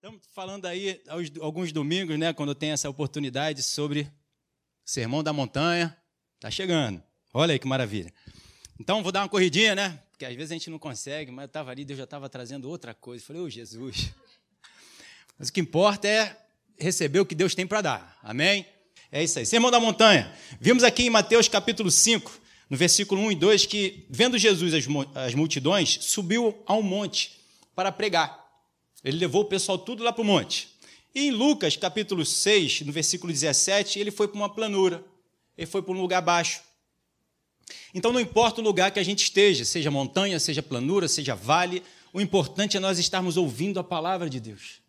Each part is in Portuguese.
Estamos falando aí aos, alguns domingos, né, quando tenho essa oportunidade, sobre Sermão da Montanha. Está chegando. Olha aí que maravilha. Então, vou dar uma corridinha, né? Porque às vezes a gente não consegue, mas eu estava ali, Deus já estava trazendo outra coisa. falei, ô oh, Jesus. Mas o que importa é receber o que Deus tem para dar. Amém? É isso aí. Sermão da Montanha. Vimos aqui em Mateus capítulo 5, no versículo 1 e 2, que, vendo Jesus as multidões, subiu a um monte para pregar. Ele levou o pessoal tudo lá para o monte. E em Lucas, capítulo 6, no versículo 17, ele foi para uma planura. Ele foi para um lugar baixo. Então não importa o lugar que a gente esteja, seja montanha, seja planura, seja vale, o importante é nós estarmos ouvindo a palavra de Deus.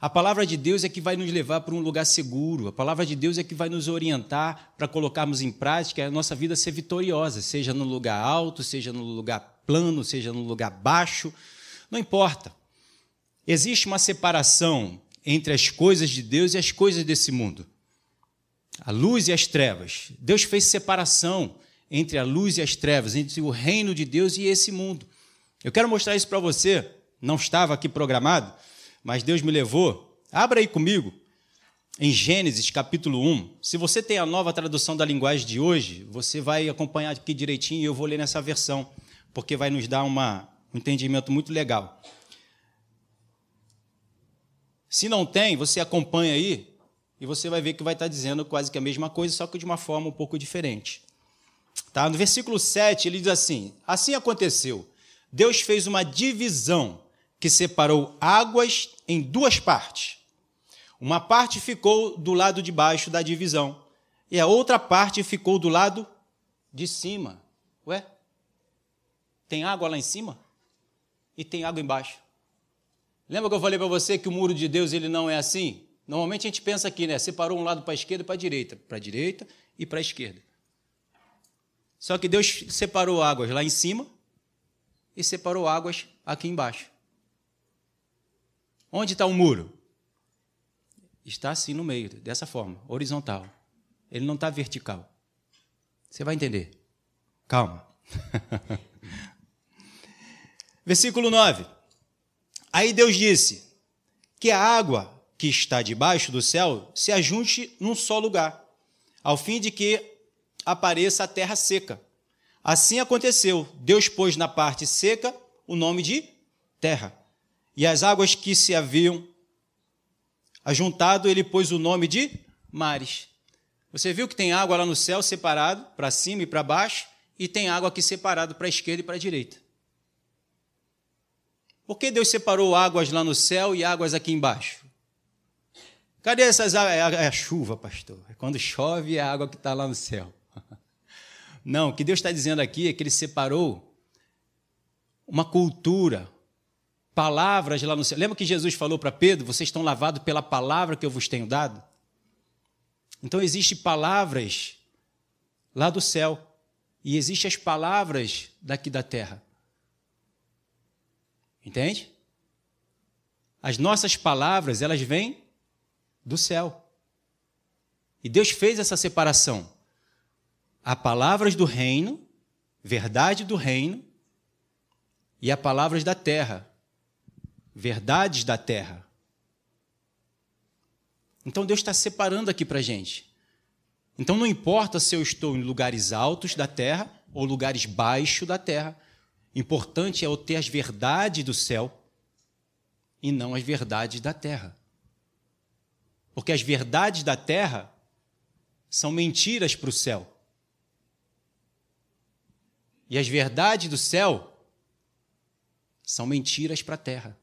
A palavra de Deus é que vai nos levar para um lugar seguro. A palavra de Deus é que vai nos orientar para colocarmos em prática a nossa vida ser vitoriosa, seja no lugar alto, seja no lugar plano, seja no lugar baixo, não importa. Existe uma separação entre as coisas de Deus e as coisas desse mundo. A luz e as trevas. Deus fez separação entre a luz e as trevas, entre o reino de Deus e esse mundo. Eu quero mostrar isso para você. Não estava aqui programado, mas Deus me levou. Abra aí comigo em Gênesis capítulo 1. Se você tem a nova tradução da linguagem de hoje, você vai acompanhar aqui direitinho e eu vou ler nessa versão, porque vai nos dar uma, um entendimento muito legal. Se não tem, você acompanha aí e você vai ver que vai estar dizendo quase que a mesma coisa, só que de uma forma um pouco diferente. Tá? No versículo 7, ele diz assim: Assim aconteceu. Deus fez uma divisão que separou águas em duas partes. Uma parte ficou do lado de baixo da divisão e a outra parte ficou do lado de cima. Ué? Tem água lá em cima e tem água embaixo. Lembra que eu falei para você que o muro de Deus ele não é assim? Normalmente a gente pensa aqui, né? Separou um lado para a esquerda e para a direita, para a direita e para a esquerda. Só que Deus separou águas lá em cima e separou águas aqui embaixo. Onde está o muro? Está assim no meio, dessa forma, horizontal. Ele não está vertical. Você vai entender. Calma. Versículo 9. Aí Deus disse: Que a água que está debaixo do céu se ajunte num só lugar, ao fim de que apareça a terra seca. Assim aconteceu. Deus pôs na parte seca o nome de terra. E as águas que se haviam ajuntado, ele pôs o nome de mares. Você viu que tem água lá no céu separado, para cima e para baixo, e tem água aqui separado para a esquerda e para a direita. Por que Deus separou águas lá no céu e águas aqui embaixo? Cadê essas águas? É, é a chuva, pastor. É quando chove é a água que está lá no céu. Não, o que Deus está dizendo aqui é que Ele separou uma cultura, palavras lá no céu. Lembra que Jesus falou para Pedro: vocês estão lavados pela palavra que eu vos tenho dado? Então, existem palavras lá do céu e existem as palavras daqui da terra. Entende? As nossas palavras, elas vêm do céu. E Deus fez essa separação. Há palavras do reino, verdade do reino, e há palavras da terra, verdades da terra. Então Deus está separando aqui para gente. Então não importa se eu estou em lugares altos da terra ou lugares baixos da terra, Importante é eu ter as verdades do céu e não as verdades da terra. Porque as verdades da terra são mentiras para o céu. E as verdades do céu são mentiras para a terra.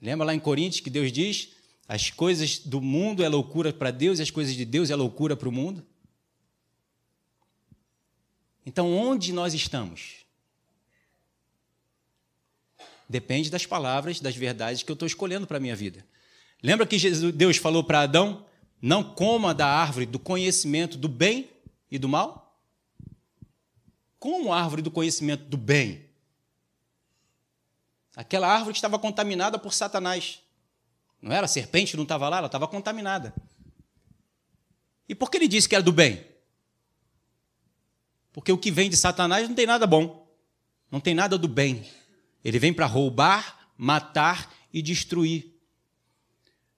Lembra lá em Coríntios que Deus diz: as coisas do mundo é loucura para Deus e as coisas de Deus é loucura para o mundo? Então, onde nós estamos? Depende das palavras, das verdades que eu estou escolhendo para a minha vida. Lembra que Jesus, Deus falou para Adão: não coma da árvore do conhecimento do bem e do mal? Como a árvore do conhecimento do bem? Aquela árvore que estava contaminada por Satanás. Não era? A serpente não estava lá, ela estava contaminada. E por que ele disse que era do bem? Porque o que vem de Satanás não tem nada bom, não tem nada do bem. Ele vem para roubar, matar e destruir.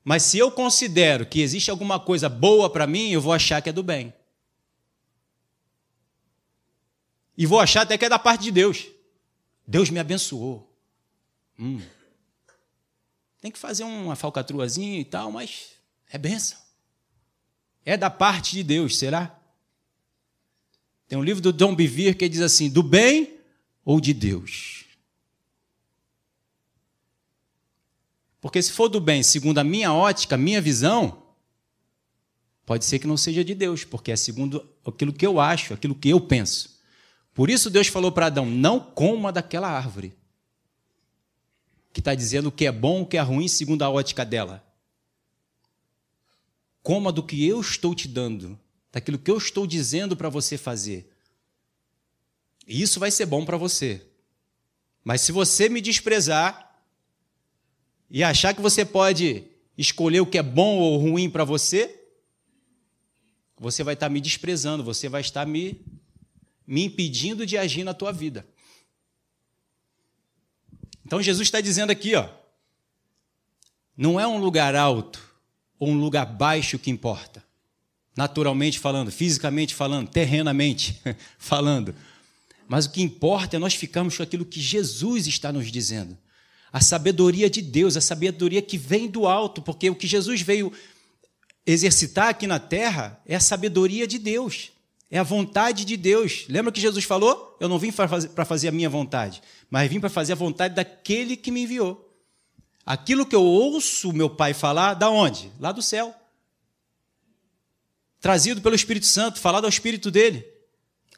Mas se eu considero que existe alguma coisa boa para mim, eu vou achar que é do bem. E vou achar até que é da parte de Deus. Deus me abençoou. Hum. Tem que fazer uma falcatruazinha e tal, mas é benção. É da parte de Deus, será? Tem um livro do Dom Bivir que diz assim: do bem ou de Deus? Porque se for do bem, segundo a minha ótica, a minha visão, pode ser que não seja de Deus, porque é segundo aquilo que eu acho, aquilo que eu penso. Por isso Deus falou para Adão: não coma daquela árvore. Que está dizendo o que é bom, o que é ruim, segundo a ótica dela. Coma do que eu estou te dando, daquilo que eu estou dizendo para você fazer. E isso vai ser bom para você. Mas se você me desprezar, e achar que você pode escolher o que é bom ou ruim para você, você vai estar me desprezando, você vai estar me, me impedindo de agir na tua vida. Então Jesus está dizendo aqui, ó, não é um lugar alto ou um lugar baixo que importa, naturalmente falando, fisicamente falando, terrenamente falando, mas o que importa é nós ficarmos com aquilo que Jesus está nos dizendo a sabedoria de Deus, a sabedoria que vem do alto, porque o que Jesus veio exercitar aqui na terra é a sabedoria de Deus, é a vontade de Deus. Lembra que Jesus falou? Eu não vim para fazer a minha vontade, mas vim para fazer a vontade daquele que me enviou. Aquilo que eu ouço meu Pai falar, da onde? Lá do céu. Trazido pelo Espírito Santo, falado ao Espírito dele.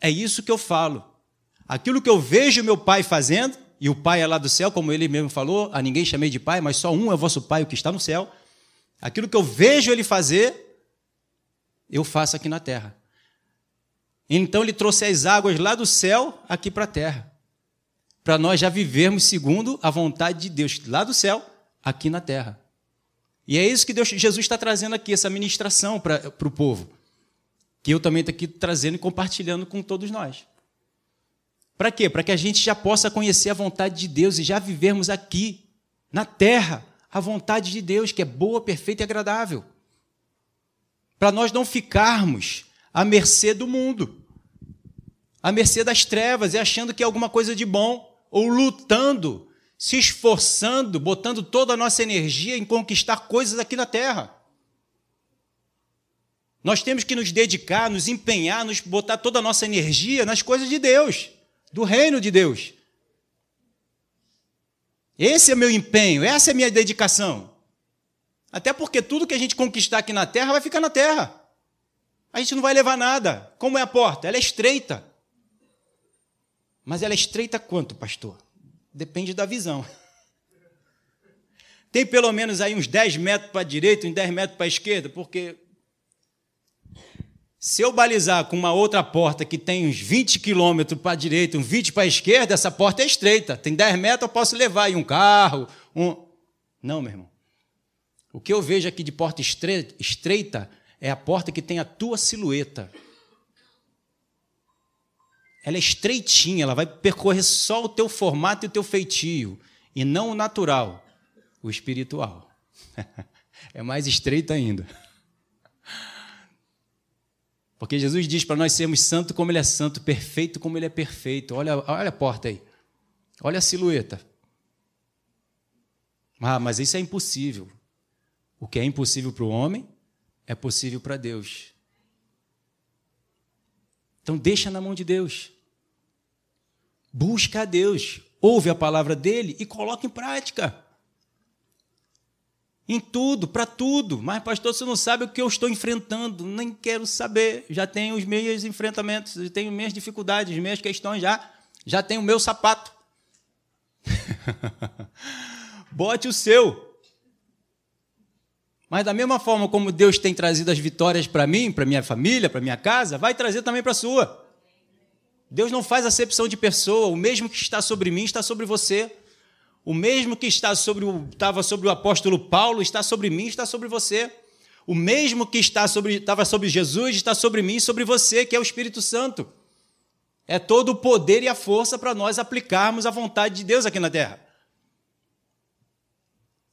É isso que eu falo. Aquilo que eu vejo meu Pai fazendo, e o Pai é lá do céu, como ele mesmo falou, a ninguém chamei de Pai, mas só um é vosso Pai, o que está no céu. Aquilo que eu vejo ele fazer, eu faço aqui na terra. Então ele trouxe as águas lá do céu aqui para a terra, para nós já vivermos segundo a vontade de Deus, lá do céu, aqui na terra. E é isso que Deus, Jesus está trazendo aqui, essa ministração para, o povo, que eu também estou aqui trazendo e compartilhando com todos nós. Para quê? Para que a gente já possa conhecer a vontade de Deus e já vivermos aqui, na terra, a vontade de Deus, que é boa, perfeita e agradável. Para nós não ficarmos à mercê do mundo, à mercê das trevas e achando que é alguma coisa de bom, ou lutando, se esforçando, botando toda a nossa energia em conquistar coisas aqui na terra. Nós temos que nos dedicar, nos empenhar, nos botar toda a nossa energia nas coisas de Deus do reino de Deus. Esse é meu empenho, essa é minha dedicação. Até porque tudo que a gente conquistar aqui na terra vai ficar na terra. A gente não vai levar nada. Como é a porta? Ela é estreita. Mas ela é estreita quanto, pastor? Depende da visão. Tem pelo menos aí uns 10 metros para a direita, uns 10 metros para a esquerda, porque se eu balizar com uma outra porta que tem uns 20 quilômetros para a direita, uns 20 para a esquerda, essa porta é estreita. Tem 10 metros, eu posso levar aí um carro. Um... Não, meu irmão. O que eu vejo aqui de porta estreita é a porta que tem a tua silhueta. Ela é estreitinha, ela vai percorrer só o teu formato e o teu feitio, e não o natural, o espiritual. é mais estreita ainda. Porque Jesus diz para nós sermos santo como Ele é santo, perfeito como Ele é perfeito. Olha, olha a porta aí. Olha a silhueta. Ah, mas isso é impossível. O que é impossível para o homem é possível para Deus. Então deixa na mão de Deus. Busca a Deus, ouve a palavra dele e coloca em prática. Em tudo, para tudo. Mas, pastor, você não sabe o que eu estou enfrentando. Nem quero saber. Já tenho os meus enfrentamentos, já tenho minhas dificuldades, minhas questões já. Já tenho o meu sapato. Bote o seu. Mas da mesma forma como Deus tem trazido as vitórias para mim, para minha família, para minha casa, vai trazer também para a sua. Deus não faz acepção de pessoa. O mesmo que está sobre mim está sobre você. O mesmo que está sobre o, estava sobre o apóstolo Paulo está sobre mim, está sobre você. O mesmo que está sobre, estava sobre Jesus está sobre mim e sobre você, que é o Espírito Santo. É todo o poder e a força para nós aplicarmos a vontade de Deus aqui na terra.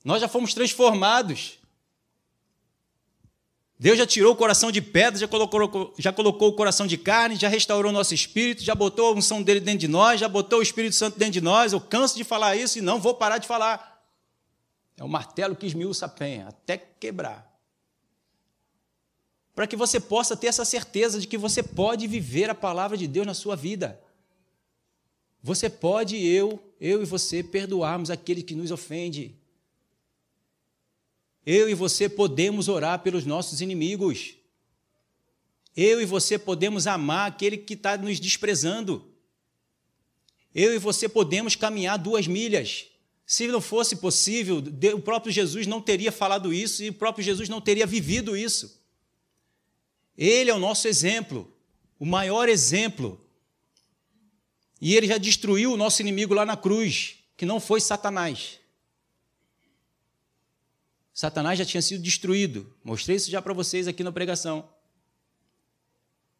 Nós já fomos transformados. Deus já tirou o coração de pedra, já colocou, já colocou o coração de carne, já restaurou nosso espírito, já botou a unção dele dentro de nós, já botou o Espírito Santo dentro de nós. Eu canso de falar isso e não vou parar de falar. É o martelo que esmiuça a penha, até quebrar. Para que você possa ter essa certeza de que você pode viver a palavra de Deus na sua vida. Você pode, eu, eu e você, perdoarmos aquele que nos ofende. Eu e você podemos orar pelos nossos inimigos. Eu e você podemos amar aquele que está nos desprezando. Eu e você podemos caminhar duas milhas. Se não fosse possível, o próprio Jesus não teria falado isso e o próprio Jesus não teria vivido isso. Ele é o nosso exemplo, o maior exemplo. E ele já destruiu o nosso inimigo lá na cruz, que não foi Satanás. Satanás já tinha sido destruído. Mostrei isso já para vocês aqui na pregação.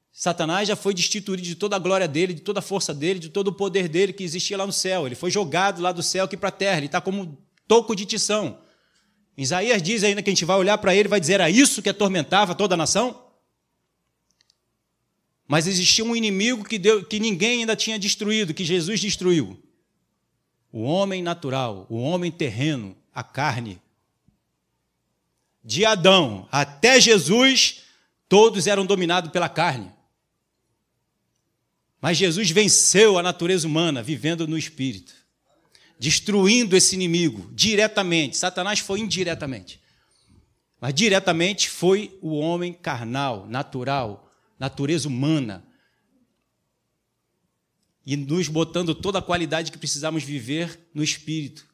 Satanás já foi destituído de toda a glória dele, de toda a força dele, de todo o poder dele que existia lá no céu. Ele foi jogado lá do céu aqui para a terra. Ele está como um toco de tição. Isaías diz ainda que a gente vai olhar para ele e vai dizer: era isso que atormentava toda a nação? Mas existia um inimigo que, que ninguém ainda tinha destruído, que Jesus destruiu. O homem natural, o homem terreno, a carne, de Adão até Jesus, todos eram dominados pela carne. Mas Jesus venceu a natureza humana vivendo no espírito, destruindo esse inimigo diretamente. Satanás foi indiretamente. Mas diretamente foi o homem carnal, natural, natureza humana. E nos botando toda a qualidade que precisamos viver no espírito.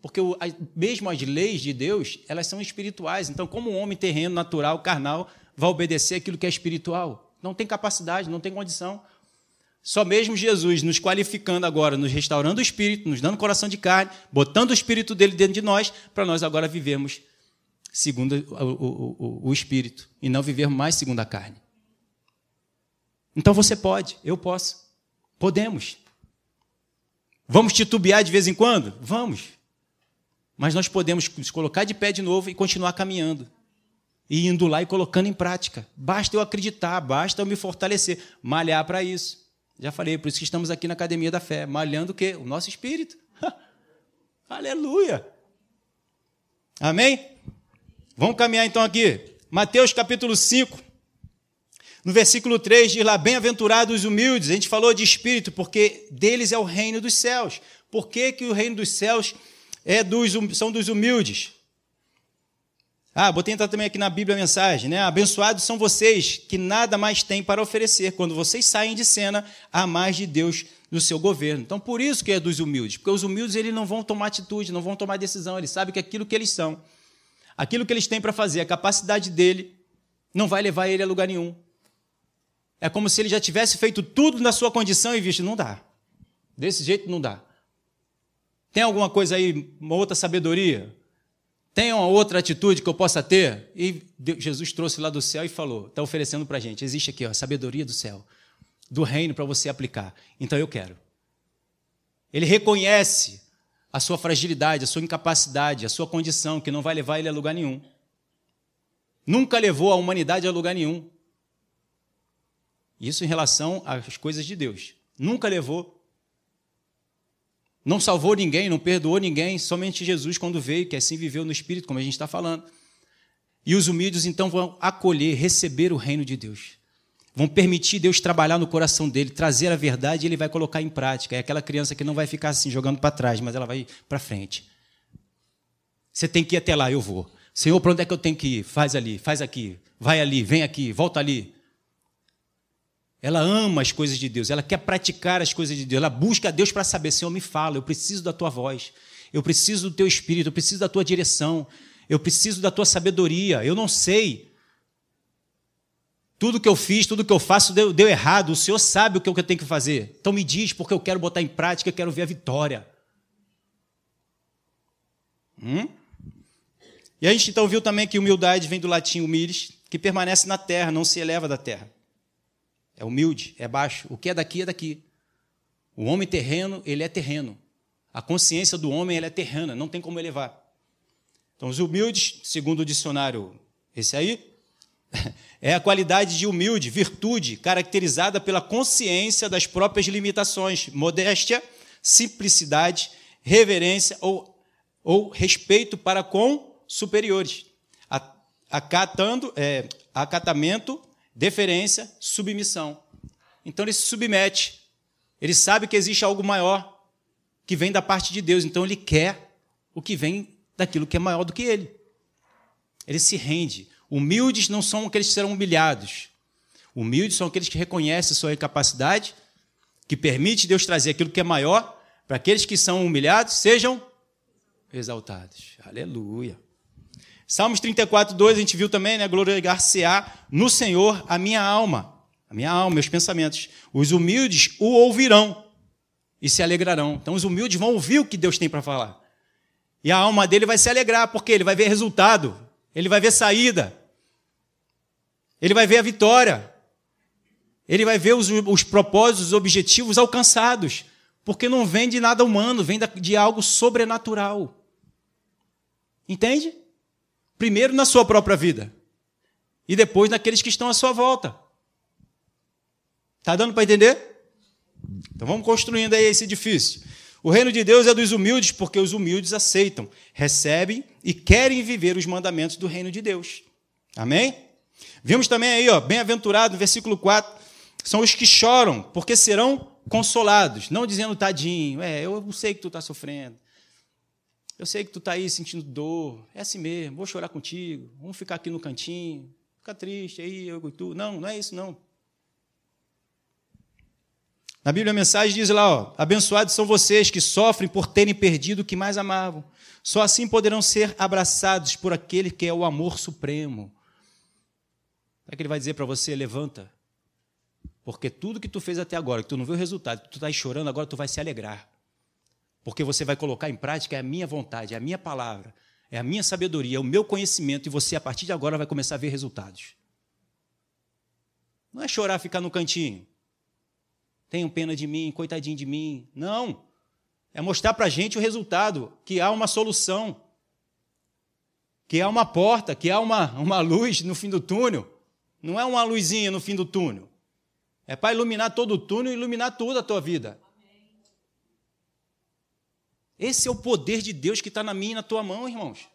Porque mesmo as leis de Deus, elas são espirituais. Então, como um homem terreno, natural, carnal, vai obedecer aquilo que é espiritual? Não tem capacidade, não tem condição. Só mesmo Jesus nos qualificando agora, nos restaurando o espírito, nos dando coração de carne, botando o espírito dele dentro de nós, para nós agora vivermos segundo o, o, o, o espírito e não vivermos mais segundo a carne. Então você pode, eu posso, podemos. Vamos titubear de vez em quando? Vamos. Mas nós podemos nos colocar de pé de novo e continuar caminhando. E indo lá e colocando em prática. Basta eu acreditar, basta eu me fortalecer, malhar para isso. Já falei, por isso que estamos aqui na Academia da Fé, malhando o quê? O nosso espírito. Aleluia! Amém? Vamos caminhar então aqui. Mateus capítulo 5. No versículo 3 diz lá: Bem-aventurados os humildes. A gente falou de espírito, porque deles é o reino dos céus. Por que, que o reino dos céus é dos, são dos humildes. Ah, botei entrar também aqui na Bíblia a mensagem, né? Abençoados são vocês que nada mais têm para oferecer quando vocês saem de cena a mais de Deus no seu governo. Então, por isso que é dos humildes, porque os humildes eles não vão tomar atitude, não vão tomar decisão, eles sabem que aquilo que eles são, aquilo que eles têm para fazer, a capacidade dele, não vai levar ele a lugar nenhum. É como se ele já tivesse feito tudo na sua condição e visto, não dá. Desse jeito não dá. Tem alguma coisa aí, uma outra sabedoria? Tem uma outra atitude que eu possa ter? E Jesus trouxe lá do céu e falou, está oferecendo para a gente. Existe aqui, ó, a sabedoria do céu, do reino para você aplicar. Então eu quero. Ele reconhece a sua fragilidade, a sua incapacidade, a sua condição, que não vai levar ele a lugar nenhum. Nunca levou a humanidade a lugar nenhum. Isso em relação às coisas de Deus. Nunca levou não salvou ninguém, não perdoou ninguém, somente Jesus, quando veio, que assim viveu no Espírito, como a gente está falando. E os humildes então vão acolher, receber o reino de Deus. Vão permitir Deus trabalhar no coração dele, trazer a verdade e ele vai colocar em prática. É aquela criança que não vai ficar assim, jogando para trás, mas ela vai para frente. Você tem que ir até lá, eu vou. Senhor, para onde é que eu tenho que ir? Faz ali, faz aqui, vai ali, vem aqui, volta ali. Ela ama as coisas de Deus, ela quer praticar as coisas de Deus, ela busca a Deus para saber, Senhor, me fala, eu preciso da tua voz, eu preciso do teu espírito, eu preciso da tua direção, eu preciso da tua sabedoria, eu não sei. Tudo que eu fiz, tudo que eu faço deu, deu errado, o Senhor sabe o que eu tenho que fazer. Então me diz, porque eu quero botar em prática, eu quero ver a vitória. Hum? E a gente então viu também que humildade vem do latim humildes, que permanece na terra, não se eleva da terra. É humilde, é baixo. O que é daqui é daqui. O homem terreno, ele é terreno. A consciência do homem é terrena, não tem como elevar. Então, os humildes, segundo o dicionário, esse aí, é a qualidade de humilde, virtude, caracterizada pela consciência das próprias limitações, modéstia, simplicidade, reverência ou, ou respeito para com superiores, acatando, é, acatamento, deferência, submissão. Então ele se submete, ele sabe que existe algo maior que vem da parte de Deus, então ele quer o que vem daquilo que é maior do que ele. Ele se rende. Humildes não são aqueles que serão humilhados. Humildes são aqueles que reconhecem sua incapacidade, que permite Deus trazer aquilo que é maior, para aqueles que são humilhados sejam exaltados. Aleluia. Salmos 34, 2, a gente viu também, né? Glorificar-se-á no Senhor a minha alma, a minha alma, meus pensamentos. Os humildes o ouvirão e se alegrarão. Então, os humildes vão ouvir o que Deus tem para falar. E a alma dele vai se alegrar, porque ele vai ver resultado, ele vai ver saída, ele vai ver a vitória, ele vai ver os, os propósitos, os objetivos alcançados, porque não vem de nada humano, vem de algo sobrenatural. Entende? Primeiro na sua própria vida, e depois naqueles que estão à sua volta. Está dando para entender? Então vamos construindo aí esse edifício. O reino de Deus é dos humildes, porque os humildes aceitam, recebem e querem viver os mandamentos do reino de Deus. Amém? Vimos também aí, ó, bem-aventurado, versículo 4, são os que choram, porque serão consolados, não dizendo tadinho, é, eu sei que tu está sofrendo, eu sei que tu está aí sentindo dor, é assim mesmo, vou chorar contigo, vamos ficar aqui no cantinho, fica triste aí, eu e tu. Não, não é isso não. Na Bíblia a mensagem diz lá, ó, abençoados são vocês que sofrem por terem perdido o que mais amavam. Só assim poderão ser abraçados por aquele que é o amor supremo. É que ele vai dizer para você, levanta. Porque tudo que tu fez até agora, que tu não viu o resultado, que tu está chorando, agora tu vai se alegrar. Porque você vai colocar em prática é a minha vontade, é a minha palavra, é a minha sabedoria, é o meu conhecimento, e você, a partir de agora, vai começar a ver resultados. Não é chorar, ficar no cantinho tenham pena de mim, coitadinho de mim. Não. É mostrar para a gente o resultado, que há uma solução, que há uma porta, que há uma, uma luz no fim do túnel. Não é uma luzinha no fim do túnel. É para iluminar todo o túnel e iluminar toda a tua vida. Esse é o poder de Deus que está na minha e na tua mão, irmãos.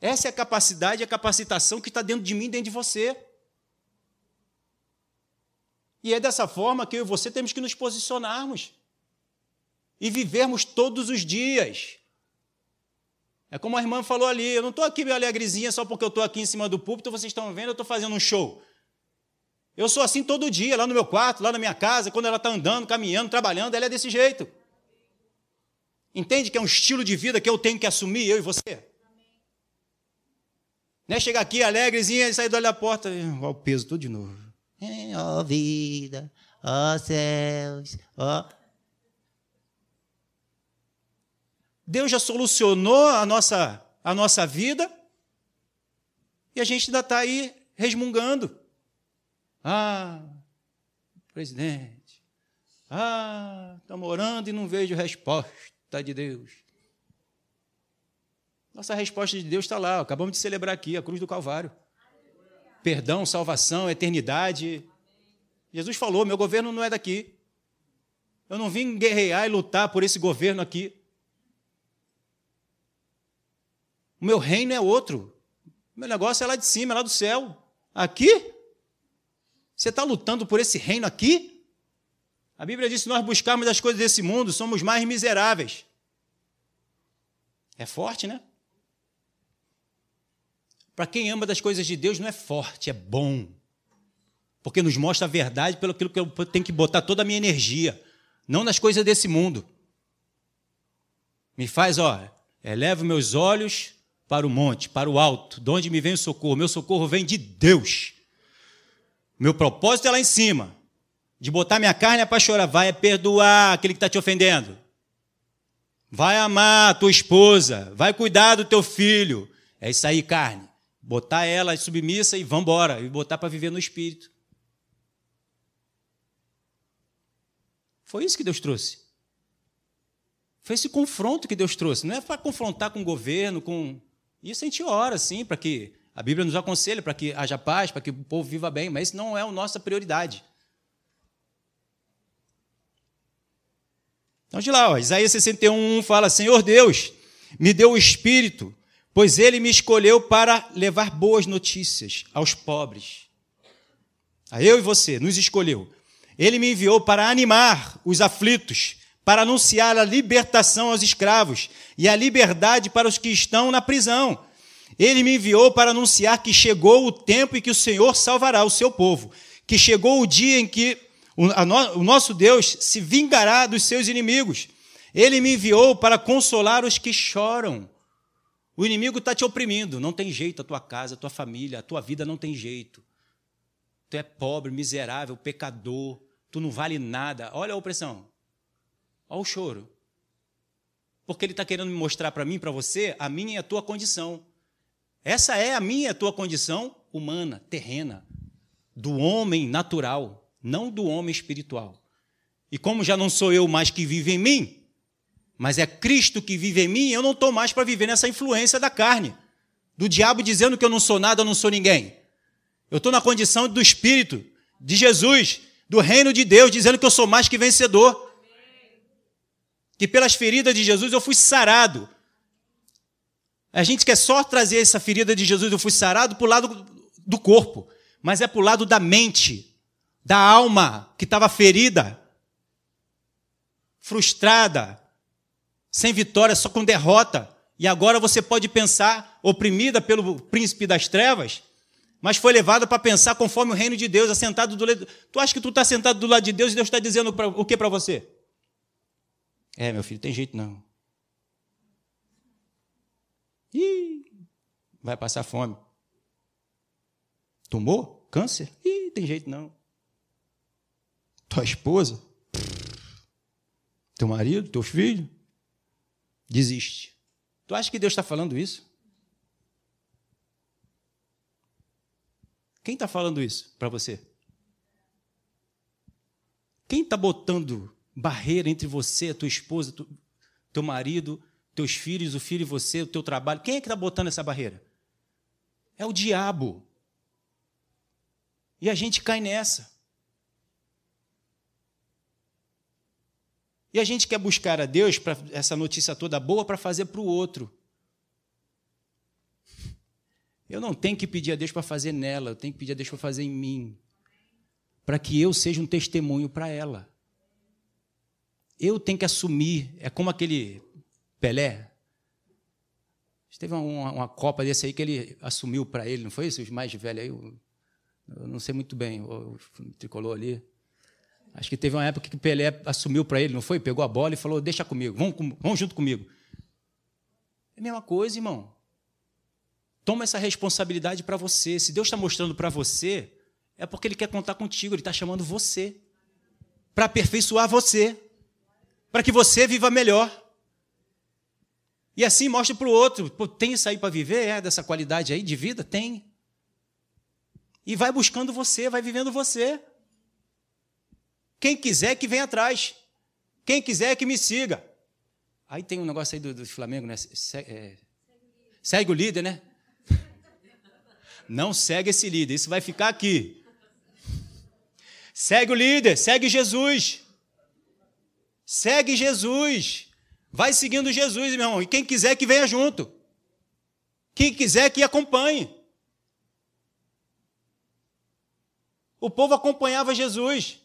Essa é a capacidade, a capacitação que está dentro de mim e dentro de você. E é dessa forma que eu e você temos que nos posicionarmos e vivermos todos os dias. É como a irmã falou ali, eu não estou aqui alegrezinha só porque eu estou aqui em cima do púlpito, vocês estão vendo, eu estou fazendo um show. Eu sou assim todo dia, lá no meu quarto, lá na minha casa, quando ela está andando, caminhando, trabalhando, ela é desse jeito. Entende que é um estilo de vida que eu tenho que assumir, eu e você? Não é chegar aqui alegrezinha e sair da porta, olha o peso tudo de novo. Ó oh, vida, ó oh, céus, ó. Oh. Deus já solucionou a nossa, a nossa vida e a gente ainda está aí resmungando. Ah, presidente, ah, estamos orando e não vejo resposta de Deus. Nossa resposta de Deus está lá, acabamos de celebrar aqui a cruz do Calvário perdão, salvação, eternidade. Jesus falou: meu governo não é daqui. Eu não vim guerrear e lutar por esse governo aqui. O meu reino é outro. O meu negócio é lá de cima, é lá do céu. Aqui? Você está lutando por esse reino aqui? A Bíblia diz: se nós buscarmos as coisas desse mundo, somos mais miseráveis. É forte, né? Para quem ama das coisas de Deus, não é forte, é bom. Porque nos mostra a verdade pelo que eu tenho que botar toda a minha energia, não nas coisas desse mundo. Me faz, ó, eleva meus olhos para o monte, para o alto, de onde me vem o socorro. Meu socorro vem de Deus. Meu propósito é lá em cima, de botar minha carne é para chorar. Vai perdoar aquele que está te ofendendo. Vai amar a tua esposa. Vai cuidar do teu filho. É isso aí, carne botar ela submissa e vamos embora, e botar para viver no espírito. Foi isso que Deus trouxe. Foi esse confronto que Deus trouxe. Não é para confrontar com o governo, com. Isso a gente ora, sim, para que a Bíblia nos aconselhe, para que haja paz, para que o povo viva bem, mas isso não é a nossa prioridade. Então, de lá, ó, Isaías 61 fala: Senhor Deus, me deu o espírito, pois ele me escolheu para levar boas notícias aos pobres. A eu e você, nos escolheu. Ele me enviou para animar os aflitos, para anunciar a libertação aos escravos e a liberdade para os que estão na prisão. Ele me enviou para anunciar que chegou o tempo em que o Senhor salvará o seu povo, que chegou o dia em que o nosso Deus se vingará dos seus inimigos. Ele me enviou para consolar os que choram. O inimigo está te oprimindo, não tem jeito a tua casa, a tua família, a tua vida não tem jeito. Tu é pobre, miserável, pecador, tu não vale nada. Olha a opressão, olha o choro. Porque ele está querendo me mostrar para mim, para você, a minha e a tua condição. Essa é a minha e a tua condição humana, terrena, do homem natural não do homem espiritual. E como já não sou eu mais que vive em mim, mas é Cristo que vive em mim, eu não estou mais para viver nessa influência da carne, do diabo dizendo que eu não sou nada, eu não sou ninguém. Eu estou na condição do Espírito, de Jesus, do reino de Deus, dizendo que eu sou mais que vencedor. Que pelas feridas de Jesus eu fui sarado. A gente quer só trazer essa ferida de Jesus, eu fui sarado, para o lado do corpo, mas é para o lado da mente da alma que estava ferida, frustrada, sem vitória, só com derrota. E agora você pode pensar, oprimida pelo príncipe das trevas, mas foi levada para pensar conforme o reino de Deus, assentado do lado. Tu acha que tu está sentado do lado de Deus e Deus está dizendo o que para você? É, meu filho, tem jeito não. Ih, vai passar fome. Tumor? Câncer? Ih, tem jeito não tua esposa, teu marido, teu filho, desiste. Tu acha que Deus está falando isso? Quem está falando isso para você? Quem está botando barreira entre você, tua esposa, tu, teu marido, teus filhos, o filho e você, o teu trabalho? Quem é que está botando essa barreira? É o diabo. E a gente cai nessa. E a gente quer buscar a Deus para essa notícia toda boa para fazer para o outro. Eu não tenho que pedir a Deus para fazer nela, eu tenho que pedir a Deus para fazer em mim. Para que eu seja um testemunho para ela. Eu tenho que assumir, é como aquele Pelé. Teve uma, uma Copa desse aí que ele assumiu para ele, não foi isso? Os mais velhos aí, eu, eu não sei muito bem, o, o tricolor ali. Acho que teve uma época que o Pelé assumiu para ele, não foi? Pegou a bola e falou: Deixa comigo, vamos, junto comigo. É a mesma coisa, irmão. Toma essa responsabilidade para você. Se Deus está mostrando para você, é porque Ele quer contar contigo, Ele está chamando você para aperfeiçoar você, para que você viva melhor. E assim mostra para o outro: Pô, tem isso aí para viver? É dessa qualidade aí de vida? Tem. E vai buscando você, vai vivendo você. Quem quiser que venha atrás. Quem quiser que me siga. Aí tem um negócio aí do, do Flamengo, né? Segue, é, segue o líder, né? Não segue esse líder, isso vai ficar aqui. Segue o líder, segue Jesus. Segue Jesus. Vai seguindo Jesus, meu irmão. E quem quiser que venha junto. Quem quiser que acompanhe. O povo acompanhava Jesus.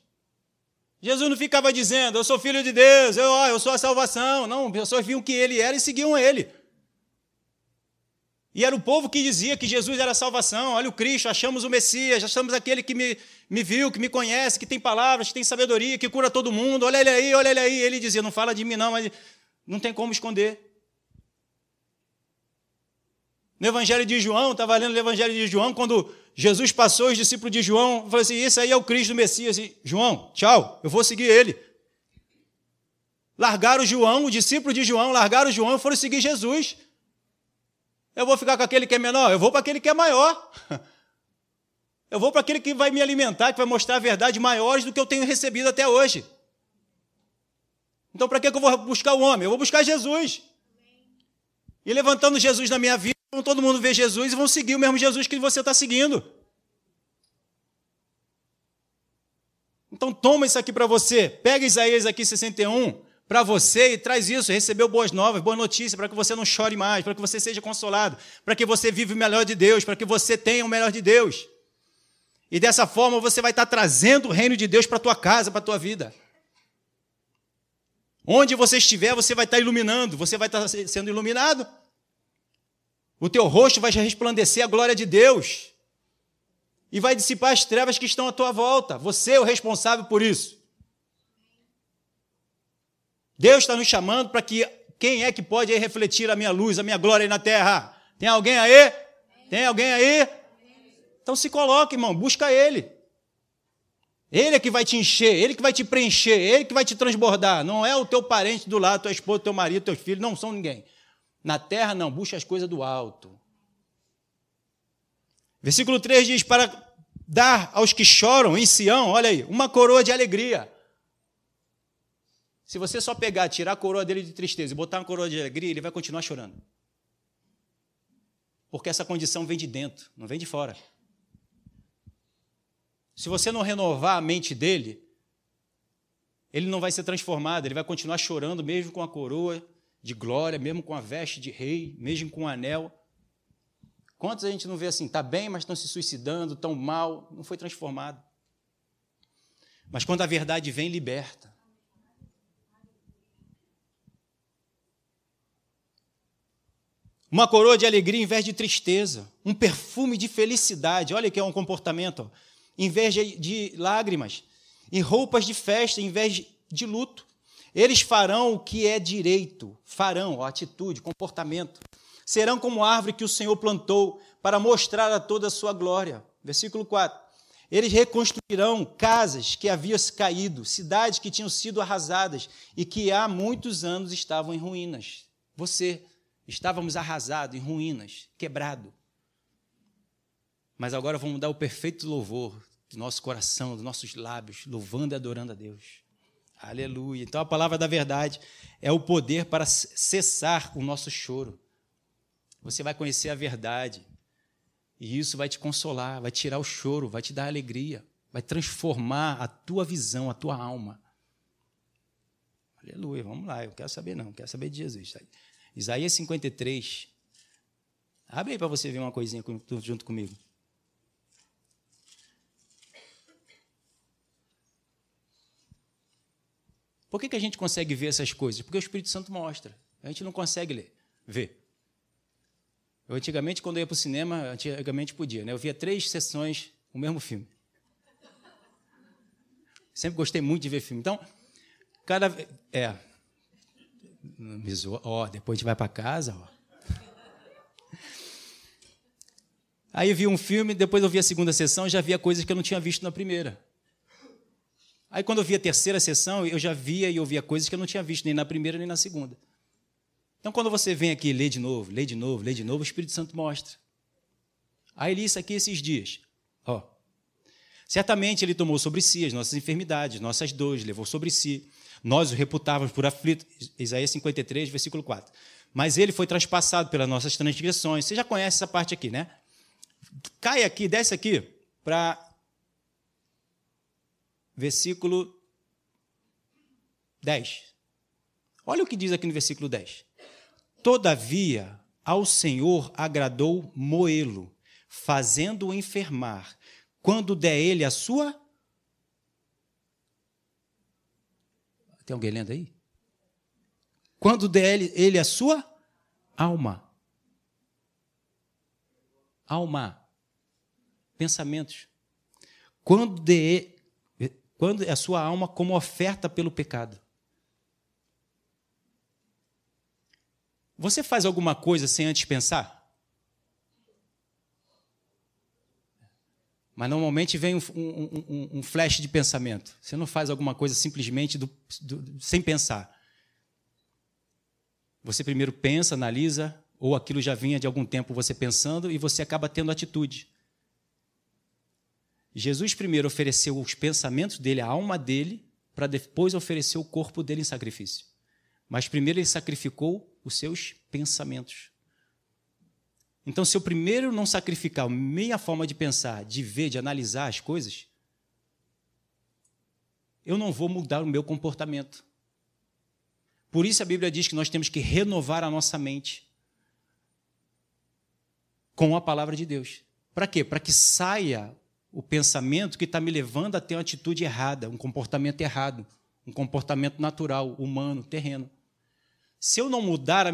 Jesus não ficava dizendo, eu sou filho de Deus, eu, eu sou a salvação. Não, pessoas viam que ele era e seguiam ele. E era o povo que dizia que Jesus era a salvação. Olha o Cristo, achamos o Messias, achamos aquele que me, me viu, que me conhece, que tem palavras, que tem sabedoria, que cura todo mundo. Olha ele aí, olha ele aí. Ele dizia, não fala de mim não, mas não tem como esconder. No Evangelho de João, estava lendo o Evangelho de João, quando Jesus passou os discípulos de João, falou assim: Esse aí é o Cristo, o Messias. E, João, tchau, eu vou seguir ele. Largaram João, o discípulo de João, largaram João e foram seguir Jesus. Eu vou ficar com aquele que é menor? Eu vou para aquele que é maior. Eu vou para aquele que vai me alimentar, que vai mostrar a verdade maiores do que eu tenho recebido até hoje. Então, para que eu vou buscar o homem? Eu vou buscar Jesus. E levantando Jesus na minha vida, vão todo mundo ver Jesus e vão seguir o mesmo Jesus que você está seguindo. Então, toma isso aqui para você. Pega Isaías aqui 61 para você e traz isso. Recebeu boas novas, boas notícias, para que você não chore mais, para que você seja consolado, para que você viva o melhor de Deus, para que você tenha o melhor de Deus. E dessa forma você vai estar trazendo o reino de Deus para tua casa, para a tua vida. Onde você estiver, você vai estar iluminando, você vai estar sendo iluminado. O teu rosto vai resplandecer a glória de Deus. E vai dissipar as trevas que estão à tua volta. Você é o responsável por isso. Deus está nos chamando para que quem é que pode refletir a minha luz, a minha glória aí na terra? Tem alguém aí? Tem alguém aí? Então se coloque, irmão, busca Ele. Ele é que vai te encher, Ele que vai te preencher, Ele que vai te transbordar. Não é o teu parente do lado, tua esposa, teu marido, teus filhos, não são ninguém. Na terra, não, busca as coisas do alto. Versículo 3 diz: Para dar aos que choram em Sião, olha aí, uma coroa de alegria. Se você só pegar, tirar a coroa dele de tristeza e botar uma coroa de alegria, ele vai continuar chorando. Porque essa condição vem de dentro, não vem de fora. Se você não renovar a mente dele, ele não vai ser transformado, ele vai continuar chorando, mesmo com a coroa de glória, mesmo com a veste de rei, mesmo com o anel. Quantos a gente não vê assim, está bem, mas estão se suicidando, tão mal, não foi transformado. Mas quando a verdade vem, liberta. Uma coroa de alegria em vez de tristeza, um perfume de felicidade. Olha que é um comportamento. Ó em vez de lágrimas, e roupas de festa em vez de luto. Eles farão o que é direito, farão, ó, atitude, comportamento. Serão como árvore que o Senhor plantou para mostrar a toda a sua glória. Versículo 4. Eles reconstruirão casas que haviam caído, cidades que tinham sido arrasadas e que há muitos anos estavam em ruínas. Você, estávamos arrasados, em ruínas, quebrado. Mas agora vamos dar o perfeito louvor do nosso coração, dos nossos lábios, louvando e adorando a Deus. Aleluia. Então a palavra da verdade é o poder para cessar o nosso choro. Você vai conhecer a verdade. E isso vai te consolar, vai tirar o choro, vai te dar alegria, vai transformar a tua visão, a tua alma. Aleluia, vamos lá, eu quero saber não, quero saber de Jesus. Isaías 53. Abre aí para você ver uma coisinha junto comigo. Por que, que a gente consegue ver essas coisas? Porque o Espírito Santo mostra. A gente não consegue ler, ver. Eu antigamente, quando eu ia para o cinema, antigamente podia, né? Eu via três sessões o mesmo filme. Sempre gostei muito de ver filme. Então, cada é ó, depois a gente vai para casa, ó. Aí eu vi um filme, depois eu vi a segunda sessão, já via coisas que eu não tinha visto na primeira. Aí quando eu via a terceira sessão, eu já via e ouvia coisas que eu não tinha visto nem na primeira nem na segunda. Então quando você vem aqui lê de novo, lê de novo, lê de novo, o Espírito Santo mostra. Aí li isso aqui esses dias. Ó. Certamente ele tomou sobre si as nossas enfermidades, nossas dores, levou sobre si. Nós o reputávamos por aflito. Isaías 53, versículo 4. Mas ele foi transpassado pelas nossas transgressões. Você já conhece essa parte aqui, né? Cai aqui, desce aqui, para versículo 10. Olha o que diz aqui no versículo 10. Todavia, ao Senhor agradou moê-lo, fazendo-o enfermar, quando der ele a sua. Tem alguém lendo aí? Quando der ele, ele a sua alma. Alma. Pensamentos. Quando der quando a sua alma como oferta pelo pecado. Você faz alguma coisa sem antes pensar? Mas normalmente vem um, um, um, um, flash de pensamento. Você não faz alguma coisa simplesmente do, do, sem pensar. Você primeiro pensa, analisa, ou aquilo já vinha de algum tempo você pensando e você acaba tendo atitude. Jesus primeiro ofereceu os pensamentos dele, a alma dele, para depois oferecer o corpo dele em sacrifício. Mas primeiro ele sacrificou os seus pensamentos. Então, se eu primeiro não sacrificar a minha forma de pensar, de ver, de analisar as coisas, eu não vou mudar o meu comportamento. Por isso a Bíblia diz que nós temos que renovar a nossa mente com a palavra de Deus. Para quê? Para que saia o pensamento que está me levando a ter uma atitude errada, um comportamento errado, um comportamento natural, humano, terreno. Se eu não mudar o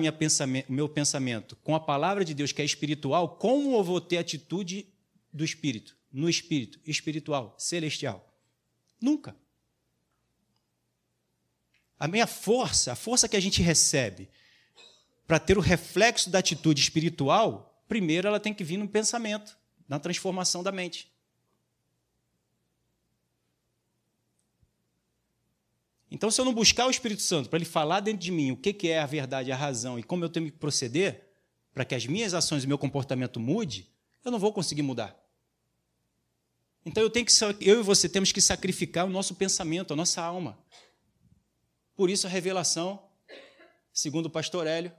meu pensamento com a palavra de Deus, que é espiritual, como eu vou ter atitude do espírito, no espírito, espiritual, celestial? Nunca. A minha força, a força que a gente recebe para ter o reflexo da atitude espiritual, primeiro ela tem que vir no pensamento, na transformação da mente. Então, se eu não buscar o Espírito Santo para ele falar dentro de mim o que é a verdade, a razão e como eu tenho que proceder para que as minhas ações e meu comportamento mude, eu não vou conseguir mudar. Então eu tenho que eu e você temos que sacrificar o nosso pensamento, a nossa alma. Por isso a revelação, segundo o pastor Hélio,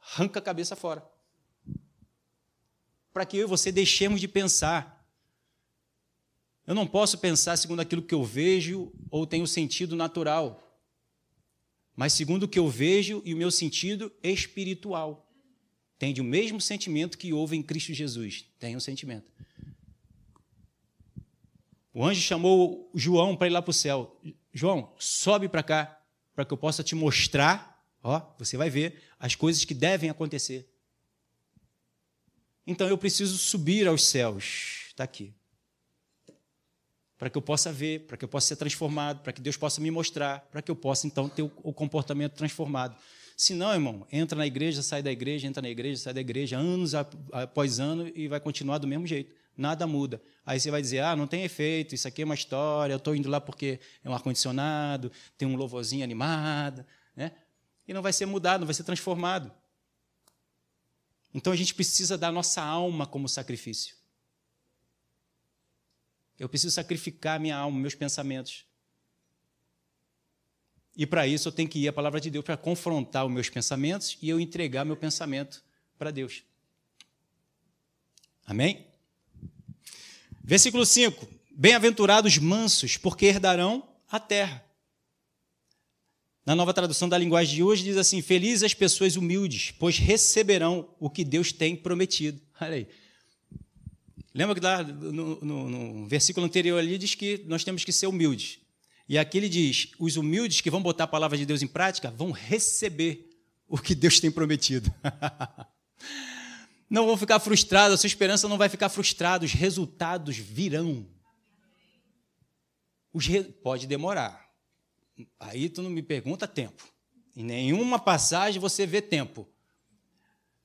arranca a cabeça fora. Para que eu e você deixemos de pensar eu não posso pensar segundo aquilo que eu vejo ou tenho sentido natural, mas segundo o que eu vejo e o meu sentido espiritual. Tem o mesmo sentimento que houve em Cristo Jesus. Tem um sentimento. O anjo chamou João para ir lá para o céu. João, sobe para cá, para que eu possa te mostrar, ó, você vai ver as coisas que devem acontecer. Então eu preciso subir aos céus. Está aqui para que eu possa ver, para que eu possa ser transformado, para que Deus possa me mostrar, para que eu possa então ter o comportamento transformado. Se não, irmão, entra na igreja, sai da igreja, entra na igreja, sai da igreja, anos após ano e vai continuar do mesmo jeito. Nada muda. Aí você vai dizer: ah, não tem efeito, isso aqui é uma história, eu estou indo lá porque é um ar-condicionado, tem um louvorzinho animado. Né? E não vai ser mudado, não vai ser transformado. Então a gente precisa dar nossa alma como sacrifício. Eu preciso sacrificar minha alma, meus pensamentos. E para isso eu tenho que ir à palavra de Deus para confrontar os meus pensamentos e eu entregar meu pensamento para Deus. Amém? Versículo 5: Bem-aventurados mansos, porque herdarão a terra. Na nova tradução da linguagem de hoje diz assim: Felizes as pessoas humildes, pois receberão o que Deus tem prometido. Olha aí. Lembra que lá no, no, no, versículo anterior ali diz que nós temos que ser humildes. E aqui ele diz: os humildes que vão botar a palavra de Deus em prática vão receber o que Deus tem prometido. não vão ficar frustrados, a sua esperança não vai ficar frustrada, os resultados virão. Os re... Pode demorar. Aí tu não me pergunta tempo. Em nenhuma passagem você vê tempo.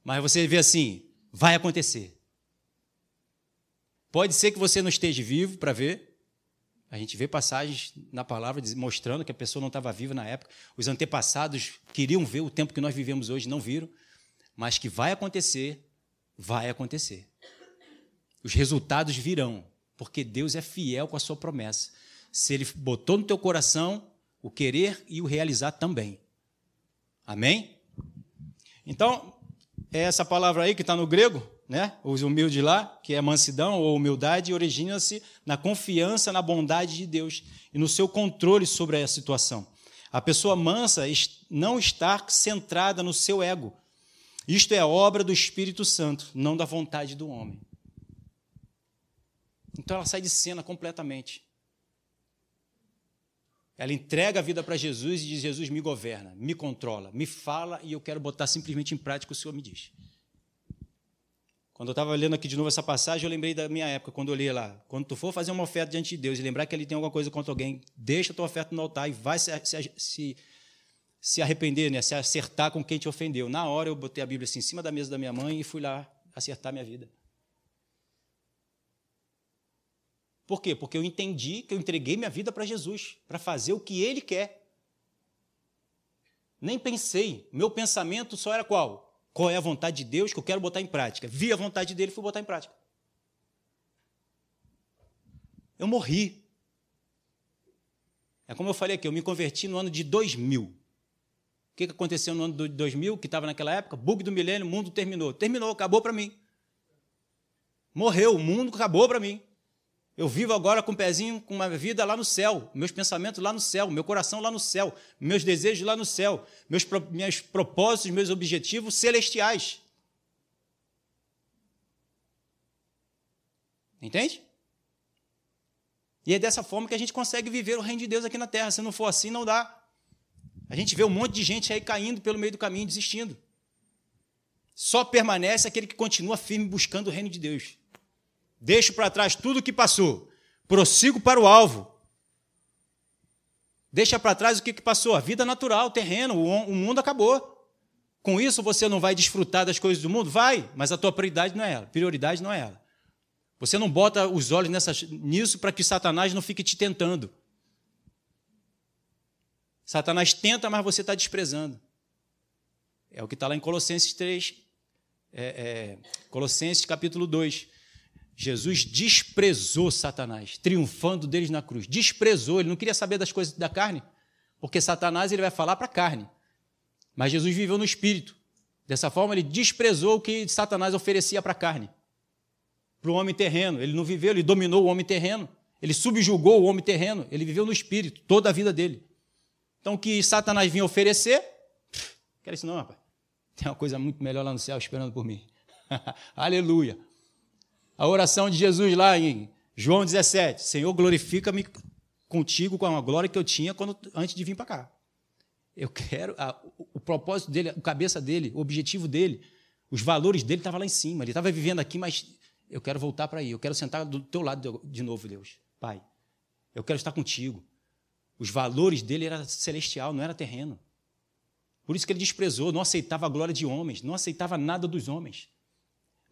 Mas você vê assim: vai acontecer. Pode ser que você não esteja vivo para ver. A gente vê passagens na palavra mostrando que a pessoa não estava viva na época. Os antepassados queriam ver o tempo que nós vivemos hoje, não viram. Mas que vai acontecer, vai acontecer. Os resultados virão, porque Deus é fiel com a sua promessa. Se Ele botou no teu coração o querer e o realizar também. Amém? Então, é essa palavra aí que está no grego, né? os humildes lá, que é mansidão ou humildade, origina-se na confiança na bondade de Deus e no seu controle sobre a situação. A pessoa mansa não está centrada no seu ego. Isto é obra do Espírito Santo, não da vontade do homem. Então ela sai de cena completamente. Ela entrega a vida para Jesus e diz: Jesus me governa, me controla, me fala e eu quero botar simplesmente em prática o que o Senhor me diz. Quando eu estava lendo aqui de novo essa passagem, eu lembrei da minha época, quando eu li lá. Quando tu for fazer uma oferta diante de Deus e lembrar que ele tem alguma coisa contra alguém, deixa a tua oferta no altar e vai se, se, se arrepender, né? se acertar com quem te ofendeu. Na hora eu botei a Bíblia assim em cima da mesa da minha mãe e fui lá acertar minha vida. Por quê? Porque eu entendi que eu entreguei minha vida para Jesus, para fazer o que Ele quer. Nem pensei. Meu pensamento só era qual? Qual é a vontade de Deus que eu quero botar em prática. Vi a vontade dele e fui botar em prática. Eu morri. É como eu falei aqui, eu me converti no ano de 2000. O que aconteceu no ano de 2000, que estava naquela época? Bug do milênio, o mundo terminou. Terminou, acabou para mim. Morreu, o mundo acabou para mim. Eu vivo agora com o um pezinho, com uma vida lá no céu, meus pensamentos lá no céu, meu coração lá no céu, meus desejos lá no céu, meus, meus propósitos, meus objetivos celestiais. Entende? E é dessa forma que a gente consegue viver o reino de Deus aqui na terra. Se não for assim, não dá. A gente vê um monte de gente aí caindo pelo meio do caminho, desistindo. Só permanece aquele que continua firme buscando o reino de Deus. Deixo para trás tudo o que passou, prossigo para o alvo. Deixa para trás o que passou, a vida natural, o terreno, o mundo acabou. Com isso você não vai desfrutar das coisas do mundo? Vai, mas a tua prioridade não é ela. Prioridade não é ela. Você não bota os olhos nessa, nisso para que Satanás não fique te tentando. Satanás tenta, mas você está desprezando. É o que está lá em Colossenses 3, é, é, Colossenses capítulo 2. Jesus desprezou Satanás, triunfando deles na cruz. Desprezou, ele não queria saber das coisas da carne, porque Satanás ele vai falar para a carne. Mas Jesus viveu no espírito. Dessa forma, ele desprezou o que Satanás oferecia para a carne, para o homem terreno. Ele não viveu, ele dominou o homem terreno. Ele subjugou o homem terreno. Ele viveu no espírito toda a vida dele. Então, o que Satanás vinha oferecer, quero isso não, rapaz. Tem uma coisa muito melhor lá no céu esperando por mim. Aleluia. A oração de Jesus lá em João 17: Senhor, glorifica-me contigo com a glória que eu tinha quando, antes de vir para cá. Eu quero. A, o, o, propósito dele, a cabeça dele, o objetivo dele, os valores dele estavam lá em cima. Ele estava vivendo aqui, mas eu quero voltar para aí. Eu quero sentar do teu lado de novo, Deus. Pai, eu quero estar contigo. Os valores dele eram celestial, não era terreno. Por isso que ele desprezou, não aceitava a glória de homens, não aceitava nada dos homens,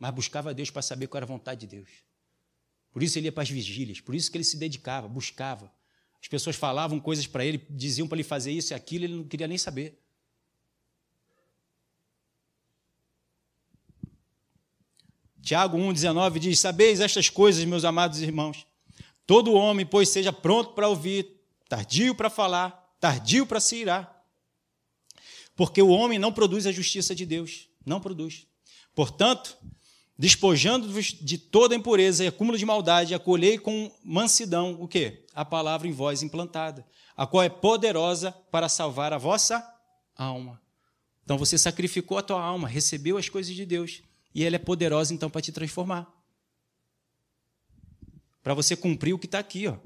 mas buscava Deus para saber qual era a vontade de Deus. Por isso ele ia para as vigílias, por isso que ele se dedicava, buscava. As pessoas falavam coisas para ele, diziam para ele fazer isso e aquilo, ele não queria nem saber. Tiago 1,19 diz: Sabeis estas coisas, meus amados irmãos. Todo homem, pois, seja pronto para ouvir, tardio para falar, tardio para se irar. Porque o homem não produz a justiça de Deus, não produz. Portanto, despojando-vos de toda impureza e acúmulo de maldade, acolhei com mansidão o quê? A palavra em vós implantada, a qual é poderosa para salvar a vossa alma. Então você sacrificou a tua alma, recebeu as coisas de Deus, e ela é poderosa então para te transformar. Para você cumprir o que está aqui, ó.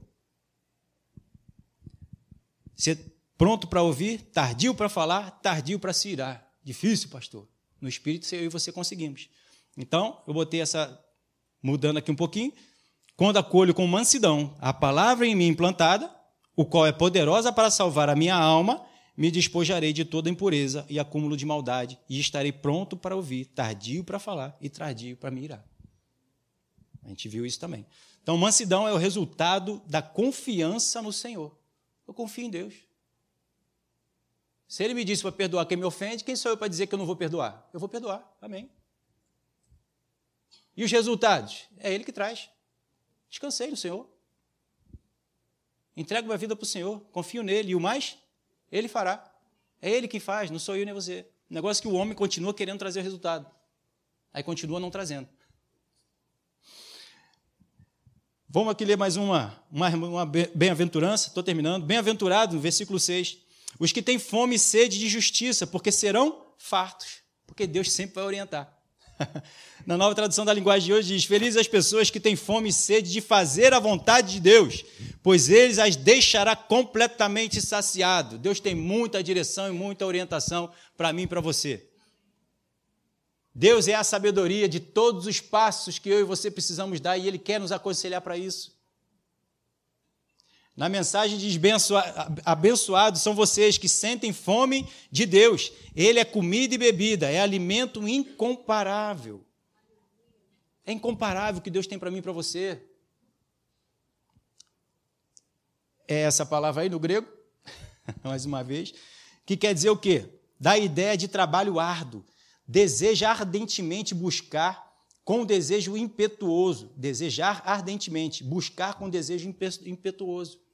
Ser pronto para ouvir, tardio para falar, tardio para se irar. Difícil, pastor. No espírito, eu e você conseguimos. Então, eu botei essa, mudando aqui um pouquinho. Quando acolho com mansidão a palavra em mim implantada, o qual é poderosa para salvar a minha alma, me despojarei de toda impureza e acúmulo de maldade, e estarei pronto para ouvir, tardio para falar e tardio para me irar. A gente viu isso também. Então, mansidão é o resultado da confiança no Senhor. Eu confio em Deus. Se ele me disse para perdoar quem me ofende, quem sou eu para dizer que eu não vou perdoar? Eu vou perdoar. Amém. E os resultados? É Ele que traz. Descansei no Senhor. Entrego minha vida para o Senhor, confio nele. E o mais, Ele fará. É Ele que faz, não sou eu nem você. O negócio é que o homem continua querendo trazer o resultado. Aí continua não trazendo. Vamos aqui ler mais uma, uma, uma bem-aventurança, estou terminando. Bem-aventurado, versículo 6. Os que têm fome e sede de justiça, porque serão fartos. Porque Deus sempre vai orientar. Na nova tradução da linguagem de hoje diz: Felizes as pessoas que têm fome e sede de fazer a vontade de Deus, pois eles as deixará completamente saciado. Deus tem muita direção e muita orientação para mim e para você. Deus é a sabedoria de todos os passos que eu e você precisamos dar e Ele quer nos aconselhar para isso. Na mensagem diz: abençoados são vocês que sentem fome de Deus. Ele é comida e bebida, é alimento incomparável. É incomparável o que Deus tem para mim e para você. É essa palavra aí no grego, mais uma vez, que quer dizer o quê? Dá a ideia de trabalho árduo, deseja ardentemente buscar com desejo impetuoso, desejar ardentemente, buscar com desejo impetuoso.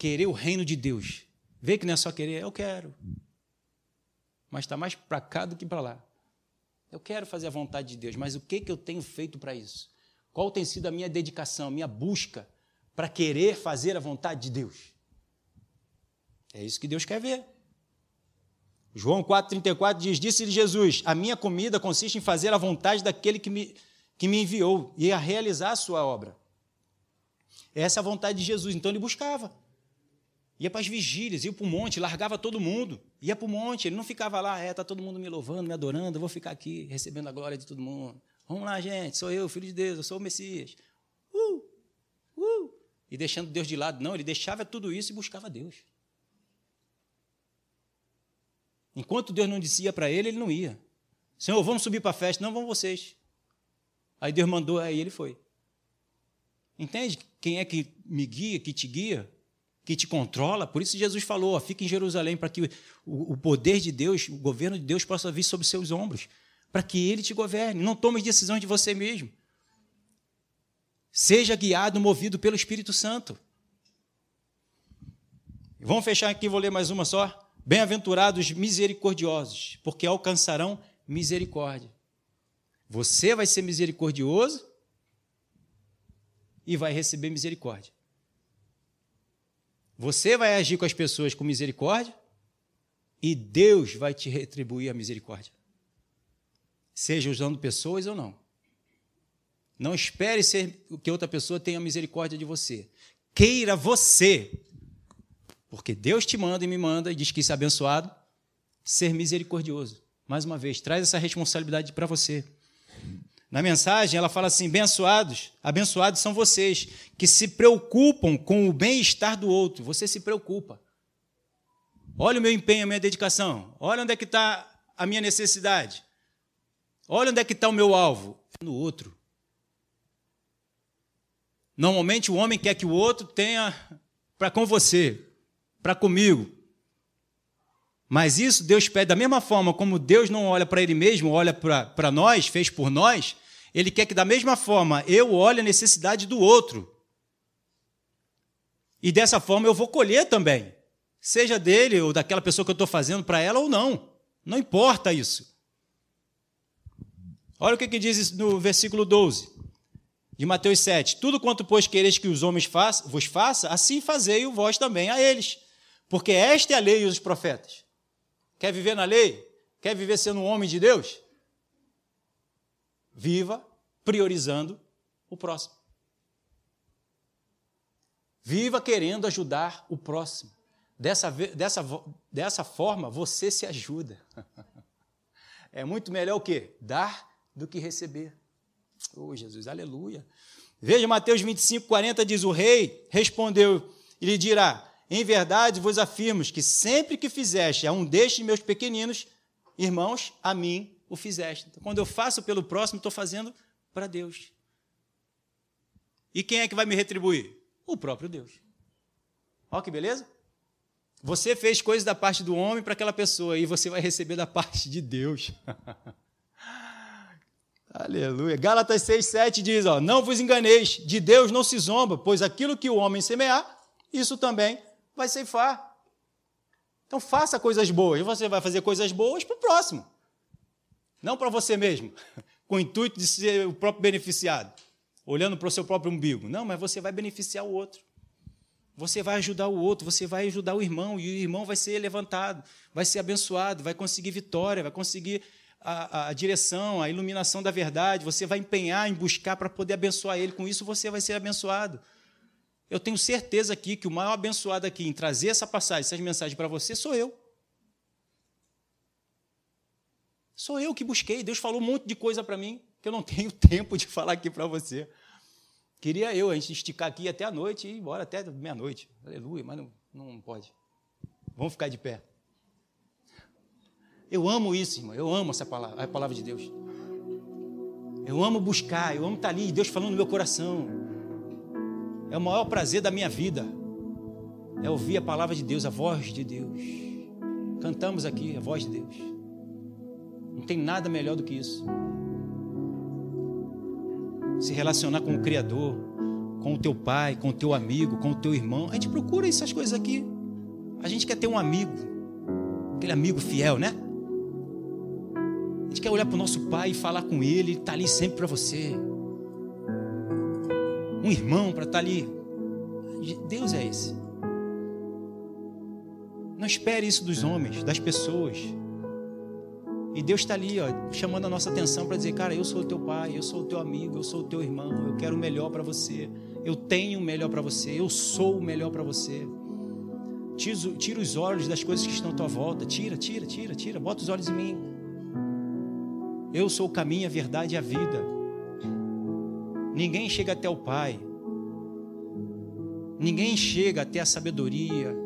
Querer o reino de Deus. Vê que não é só querer, eu quero. Mas está mais para cá do que para lá. Eu quero fazer a vontade de Deus, mas o que, que eu tenho feito para isso? Qual tem sido a minha dedicação, a minha busca para querer fazer a vontade de Deus? É isso que Deus quer ver. João 4,34 diz: Disse-lhe Jesus: A minha comida consiste em fazer a vontade daquele que me, que me enviou e a realizar a sua obra. Essa é a vontade de Jesus. Então ele buscava. Ia para as vigílias, ia para o monte, largava todo mundo, ia para o monte. Ele não ficava lá, é, está todo mundo me louvando, me adorando, eu vou ficar aqui recebendo a glória de todo mundo. Vamos lá, gente, sou eu, filho de Deus, eu sou o Messias. Uh, uh. E deixando Deus de lado. Não, ele deixava tudo isso e buscava Deus. Enquanto Deus não dizia para ele, ele não ia. Senhor, vamos subir para a festa. Não, vão vocês. Aí Deus mandou, aí ele foi. Entende quem é que me guia, que te guia? Que te controla. Por isso Jesus falou: ó, fique em Jerusalém para que o, o poder de Deus, o governo de Deus possa vir sobre seus ombros, para que Ele te governe. Não tome decisões de você mesmo. Seja guiado, movido pelo Espírito Santo. Vamos fechar aqui, vou ler mais uma só. Bem-aventurados misericordiosos, porque alcançarão misericórdia. Você vai ser misericordioso e vai receber misericórdia. Você vai agir com as pessoas com misericórdia e Deus vai te retribuir a misericórdia. Seja usando pessoas ou não. Não espere ser que outra pessoa tenha misericórdia de você. Queira você, porque Deus te manda e me manda e diz que isso é abençoado, ser misericordioso. Mais uma vez, traz essa responsabilidade para você. Na mensagem, ela fala assim: abençoados, abençoados são vocês que se preocupam com o bem-estar do outro. Você se preocupa. Olha o meu empenho, a minha dedicação. Olha onde é que está a minha necessidade. Olha onde é que está o meu alvo. No outro. Normalmente o homem quer que o outro tenha para com você, para comigo. Mas isso Deus pede da mesma forma como Deus não olha para Ele mesmo, olha para nós, fez por nós, ele quer que, da mesma forma, eu olhe a necessidade do outro. E dessa forma eu vou colher também. Seja dele ou daquela pessoa que eu estou fazendo para ela ou não. Não importa isso. Olha o que, que diz no versículo 12 de Mateus 7. Tudo quanto, pois, quereis que os homens vos faça, assim fazei o vós também a eles. Porque esta é a lei e os profetas. Quer viver na lei? Quer viver sendo um homem de Deus? Viva priorizando o próximo. Viva querendo ajudar o próximo. Dessa, dessa, dessa forma, você se ajuda. É muito melhor o quê? Dar do que receber. Oh, Jesus, aleluia. Veja Mateus 25, 40 diz: O rei respondeu e lhe dirá: Em verdade vos afirmo que sempre que fizeste a um destes meus pequeninos irmãos, a mim o fizeste. Então, quando eu faço pelo próximo, estou fazendo para Deus. E quem é que vai me retribuir? O próprio Deus. Olha que beleza? Você fez coisas da parte do homem para aquela pessoa e você vai receber da parte de Deus. Aleluia. Gálatas 6, 7 diz: ó, Não vos enganeis, de Deus não se zomba, pois aquilo que o homem semear, isso também vai ceifar. Então faça coisas boas, você vai fazer coisas boas para o próximo. Não para você mesmo, com o intuito de ser o próprio beneficiado, olhando para o seu próprio umbigo. Não, mas você vai beneficiar o outro. Você vai ajudar o outro, você vai ajudar o irmão, e o irmão vai ser levantado, vai ser abençoado, vai conseguir vitória, vai conseguir a, a direção, a iluminação da verdade, você vai empenhar em buscar para poder abençoar ele, com isso você vai ser abençoado. Eu tenho certeza aqui que o maior abençoado aqui em trazer essa passagem, essas mensagens para você, sou eu. Sou eu que busquei. Deus falou um monte de coisa para mim que eu não tenho tempo de falar aqui para você. Queria eu, a gente esticar aqui até a noite e ir embora até meia-noite. Aleluia, mas não, não pode. Vamos ficar de pé. Eu amo isso, irmão. Eu amo essa palavra, a palavra de Deus. Eu amo buscar, eu amo estar ali, Deus falando no meu coração. É o maior prazer da minha vida. É ouvir a palavra de Deus, a voz de Deus. Cantamos aqui a voz de Deus. Tem nada melhor do que isso. Se relacionar com o Criador, com o teu pai, com o teu amigo, com o teu irmão. A gente procura essas coisas aqui. A gente quer ter um amigo, aquele amigo fiel, né? A gente quer olhar para o nosso pai e falar com ele, ele está ali sempre para você. Um irmão para estar tá ali. Deus é esse. Não espere isso dos homens, das pessoas. E Deus está ali, ó, chamando a nossa atenção para dizer: Cara, eu sou o teu pai, eu sou o teu amigo, eu sou o teu irmão, eu quero o melhor para você, eu tenho o melhor para você, eu sou o melhor para você. Tira, os olhos das coisas que estão à tua volta, tira, tira, tira, tira, bota os olhos em mim. Eu sou o caminho, a verdade e a vida. Ninguém chega até o Pai, ninguém chega até a sabedoria,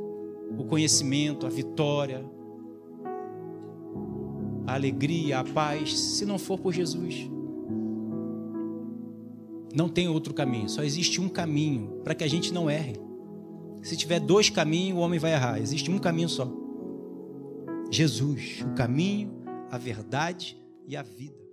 o conhecimento, a vitória, a alegria, a paz, se não for por Jesus. Não tem outro caminho, só existe um caminho para que a gente não erre. Se tiver dois caminhos, o homem vai errar. Existe um caminho só. Jesus, o caminho, a verdade e a vida.